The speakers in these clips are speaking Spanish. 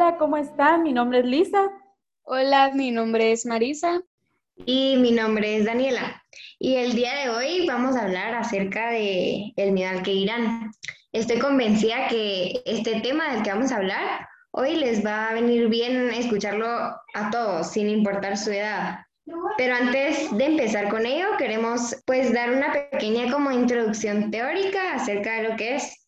Hola, ¿cómo están? Mi nombre es Lisa. Hola, mi nombre es Marisa. Y mi nombre es Daniela. Y el día de hoy vamos a hablar acerca de el miedo al que irán. Estoy convencida que este tema del que vamos a hablar hoy les va a venir bien escucharlo a todos, sin importar su edad. Pero antes de empezar con ello, queremos pues dar una pequeña como introducción teórica acerca de lo que es.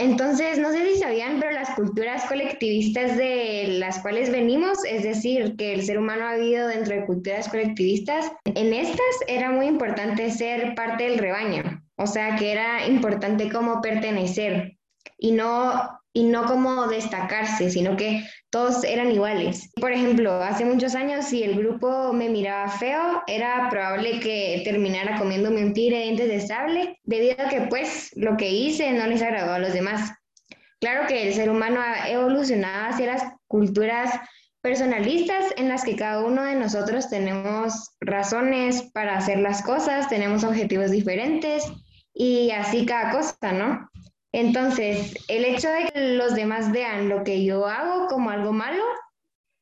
Entonces, no sé si sabían, pero las culturas colectivistas de las cuales venimos, es decir, que el ser humano ha vivido dentro de culturas colectivistas, en estas era muy importante ser parte del rebaño, o sea, que era importante como pertenecer y no y no como destacarse, sino que todos eran iguales. Por ejemplo, hace muchos años si el grupo me miraba feo, era probable que terminara comiéndome un tigre de dientes de sable, debido a que pues lo que hice no les agradó a los demás. Claro que el ser humano ha evolucionado hacia las culturas personalistas en las que cada uno de nosotros tenemos razones para hacer las cosas, tenemos objetivos diferentes y así cada cosa, ¿no? Entonces, el hecho de que los demás vean lo que yo hago como algo malo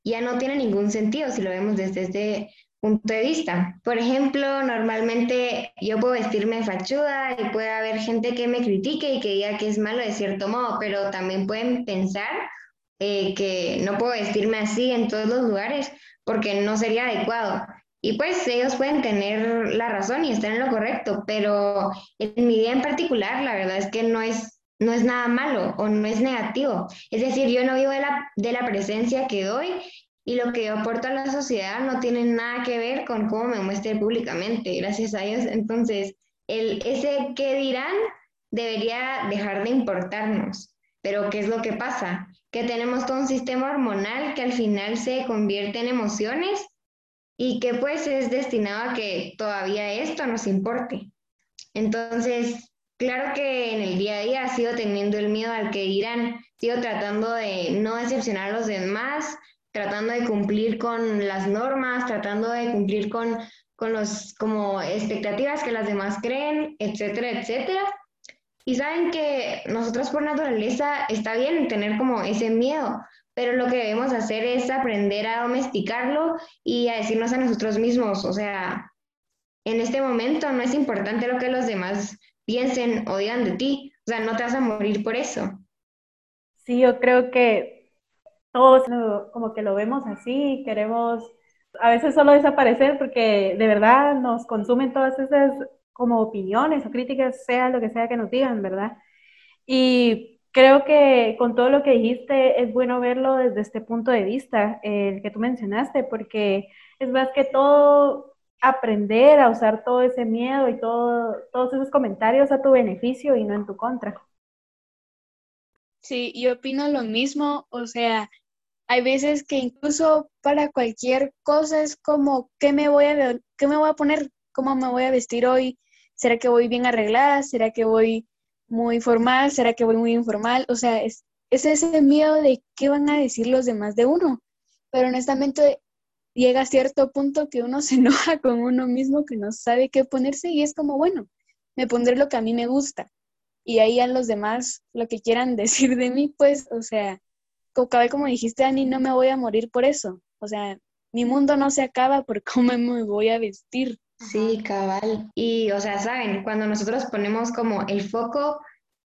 ya no tiene ningún sentido si lo vemos desde este punto de vista. Por ejemplo, normalmente yo puedo vestirme fachuda y puede haber gente que me critique y que diga que es malo de cierto modo, pero también pueden pensar eh, que no puedo vestirme así en todos los lugares porque no sería adecuado. Y pues ellos pueden tener la razón y estar en lo correcto, pero en mi vida en particular, la verdad es que no es no es nada malo o no es negativo. Es decir, yo no vivo de la, de la presencia que doy y lo que yo aporto a la sociedad no tiene nada que ver con cómo me muestre públicamente, gracias a ellos. Entonces, el, ese qué dirán debería dejar de importarnos. Pero ¿qué es lo que pasa? Que tenemos todo un sistema hormonal que al final se convierte en emociones y que pues es destinado a que todavía esto nos importe. Entonces, Claro que en el día a día sigo teniendo el miedo al que dirán, sigo tratando de no decepcionar a los demás, tratando de cumplir con las normas, tratando de cumplir con, con los como expectativas que las demás creen, etcétera, etcétera. Y saben que nosotros por naturaleza está bien tener como ese miedo, pero lo que debemos hacer es aprender a domesticarlo y a decirnos a nosotros mismos, o sea, en este momento no es importante lo que los demás piensen o digan de ti. O sea, no te vas a morir por eso. Sí, yo creo que todos como que lo vemos así, queremos a veces solo desaparecer porque de verdad nos consumen todas esas como opiniones o críticas, sea lo que sea que nos digan, ¿verdad? Y creo que con todo lo que dijiste es bueno verlo desde este punto de vista, el que tú mencionaste, porque es más que todo aprender a usar todo ese miedo y todo, todos esos comentarios a tu beneficio y no en tu contra. Sí, yo opino lo mismo, o sea, hay veces que incluso para cualquier cosa es como, ¿qué me voy a, qué me voy a poner? ¿Cómo me voy a vestir hoy? ¿Será que voy bien arreglada? ¿Será que voy muy formal? ¿Será que voy muy informal? O sea, es, es ese miedo de qué van a decir los demás de uno. Pero honestamente, llega a cierto punto que uno se enoja con uno mismo, que no sabe qué ponerse y es como, bueno, me pondré lo que a mí me gusta. Y ahí a los demás, lo que quieran decir de mí, pues, o sea, como, como dijiste, Ani, no me voy a morir por eso. O sea, mi mundo no se acaba por cómo me voy a vestir. Sí, cabal. Y, o sea, saben, cuando nosotros ponemos como el foco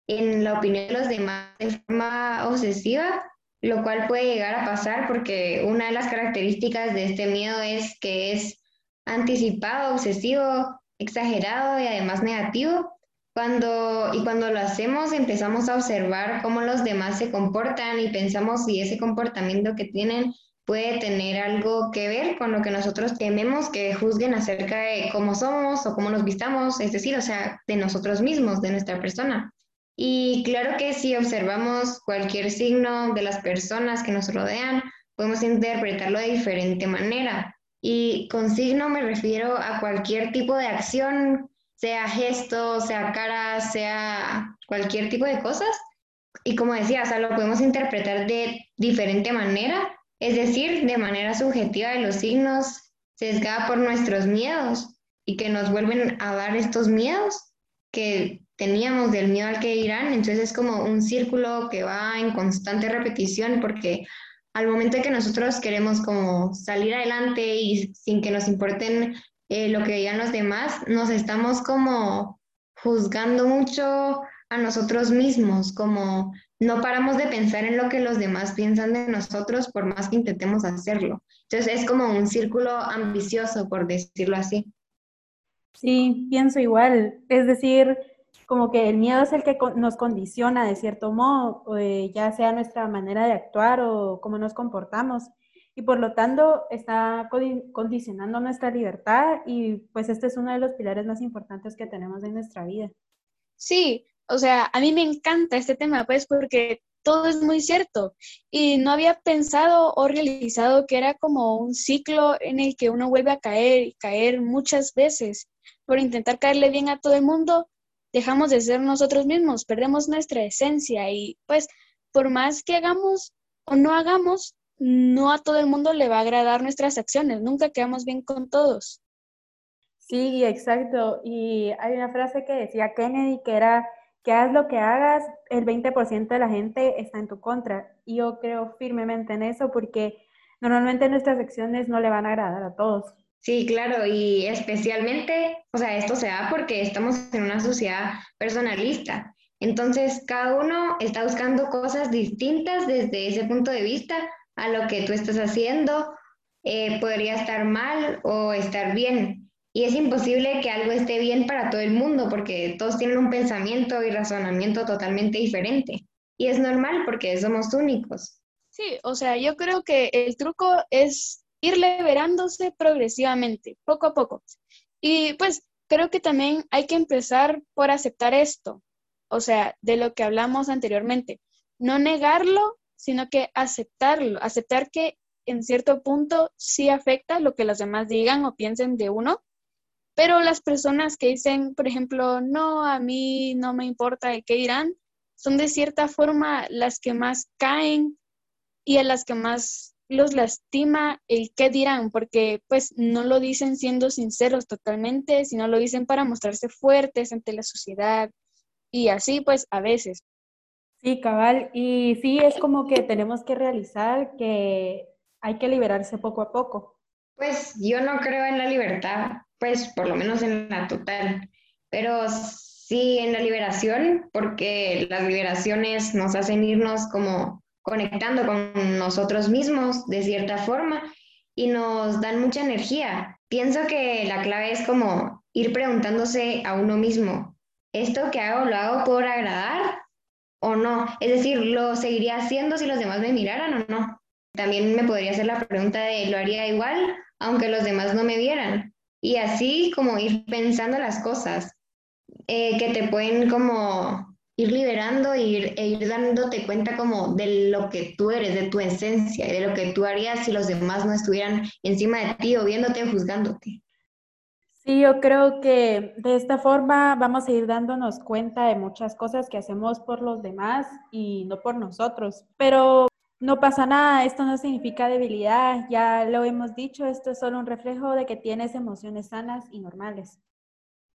en la opinión de los demás de forma obsesiva, lo cual puede llegar a pasar porque una de las características de este miedo es que es anticipado, obsesivo, exagerado y además negativo. Cuando, y cuando lo hacemos empezamos a observar cómo los demás se comportan y pensamos si ese comportamiento que tienen puede tener algo que ver con lo que nosotros tememos que juzguen acerca de cómo somos o cómo nos vistamos, es decir, o sea, de nosotros mismos, de nuestra persona. Y claro que si observamos cualquier signo de las personas que nos rodean, podemos interpretarlo de diferente manera. Y con signo me refiero a cualquier tipo de acción, sea gesto, sea cara, sea cualquier tipo de cosas. Y como decía, o lo podemos interpretar de diferente manera, es decir, de manera subjetiva de los signos, sesgada por nuestros miedos y que nos vuelven a dar estos miedos que teníamos del miedo al que irán, entonces es como un círculo que va en constante repetición porque al momento que nosotros queremos como salir adelante y sin que nos importen eh, lo que digan los demás, nos estamos como juzgando mucho a nosotros mismos, como no paramos de pensar en lo que los demás piensan de nosotros por más que intentemos hacerlo. Entonces es como un círculo ambicioso, por decirlo así. Sí, pienso igual. Es decir, como que el miedo es el que nos condiciona de cierto modo, eh, ya sea nuestra manera de actuar o cómo nos comportamos. Y por lo tanto está condicionando nuestra libertad y pues este es uno de los pilares más importantes que tenemos en nuestra vida. Sí, o sea, a mí me encanta este tema, pues porque todo es muy cierto y no había pensado o realizado que era como un ciclo en el que uno vuelve a caer y caer muchas veces por intentar caerle bien a todo el mundo, dejamos de ser nosotros mismos, perdemos nuestra esencia y pues por más que hagamos o no hagamos, no a todo el mundo le va a agradar nuestras acciones, nunca quedamos bien con todos. Sí, exacto. Y hay una frase que decía Kennedy que era que haz lo que hagas, el 20% de la gente está en tu contra. Y yo creo firmemente en eso porque normalmente nuestras acciones no le van a agradar a todos. Sí, claro, y especialmente, o sea, esto se da porque estamos en una sociedad personalista. Entonces, cada uno está buscando cosas distintas desde ese punto de vista a lo que tú estás haciendo. Eh, podría estar mal o estar bien. Y es imposible que algo esté bien para todo el mundo porque todos tienen un pensamiento y razonamiento totalmente diferente. Y es normal porque somos únicos. Sí, o sea, yo creo que el truco es ir liberándose progresivamente, poco a poco. Y pues creo que también hay que empezar por aceptar esto, o sea, de lo que hablamos anteriormente. No negarlo, sino que aceptarlo, aceptar que en cierto punto sí afecta lo que los demás digan o piensen de uno pero las personas que dicen, por ejemplo, no, a mí no me importa qué dirán, son de cierta forma las que más caen y a las que más los lastima el qué dirán, porque pues no lo dicen siendo sinceros totalmente, sino lo dicen para mostrarse fuertes ante la sociedad y así pues a veces. Sí, cabal, y sí es como que tenemos que realizar que hay que liberarse poco a poco. Pues yo no creo en la libertad, pues por lo menos en la total, pero sí en la liberación, porque las liberaciones nos hacen irnos como conectando con nosotros mismos de cierta forma y nos dan mucha energía. Pienso que la clave es como ir preguntándose a uno mismo, ¿esto que hago lo hago por agradar o no? Es decir, ¿lo seguiría haciendo si los demás me miraran o no? También me podría hacer la pregunta de, ¿lo haría igual aunque los demás no me vieran? Y así como ir pensando las cosas eh, que te pueden como ir liberando e ir, e ir dándote cuenta como de lo que tú eres, de tu esencia de lo que tú harías si los demás no estuvieran encima de ti o viéndote o juzgándote. Sí, yo creo que de esta forma vamos a ir dándonos cuenta de muchas cosas que hacemos por los demás y no por nosotros. Pero no pasa nada, esto no significa debilidad, ya lo hemos dicho, esto es solo un reflejo de que tienes emociones sanas y normales.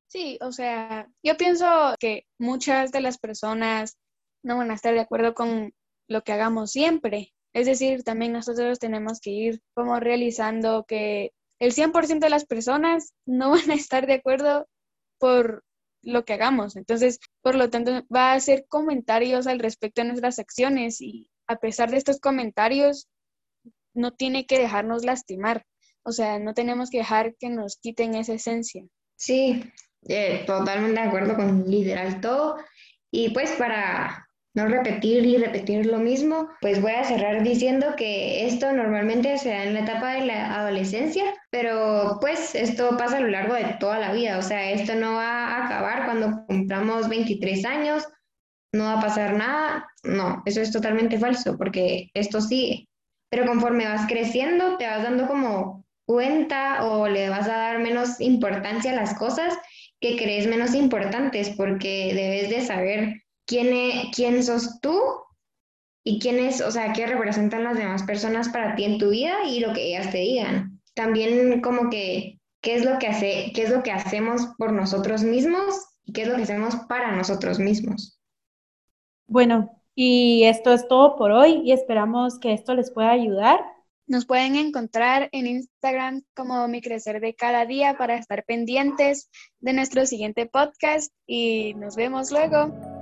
Sí, o sea, yo pienso que muchas de las personas no van a estar de acuerdo con lo que hagamos siempre. Es decir, también nosotros tenemos que ir como realizando que el 100% de las personas no van a estar de acuerdo por lo que hagamos. Entonces, por lo tanto, va a hacer comentarios al respecto de nuestras acciones y a pesar de estos comentarios, no tiene que dejarnos lastimar. O sea, no tenemos que dejar que nos quiten esa esencia. Sí, eh, totalmente de acuerdo con literal todo. Y pues para no repetir y repetir lo mismo, pues voy a cerrar diciendo que esto normalmente se da en la etapa de la adolescencia, pero pues esto pasa a lo largo de toda la vida, o sea, esto no va a acabar cuando cumplamos 23 años no va a pasar nada. No, eso es totalmente falso, porque esto sigue. Pero conforme vas creciendo, te vas dando como cuenta o le vas a dar menos importancia a las cosas que crees menos importantes, porque debes de saber quién, es, quién sos tú y quién es, o sea, qué representan las demás personas para ti en tu vida y lo que ellas te digan. También como que qué es lo que hace, qué es lo que hacemos por nosotros mismos y qué es lo que hacemos para nosotros mismos. Bueno, y esto es todo por hoy y esperamos que esto les pueda ayudar. Nos pueden encontrar en Instagram como Mi Crecer de Cada Día para estar pendientes de nuestro siguiente podcast y nos vemos luego.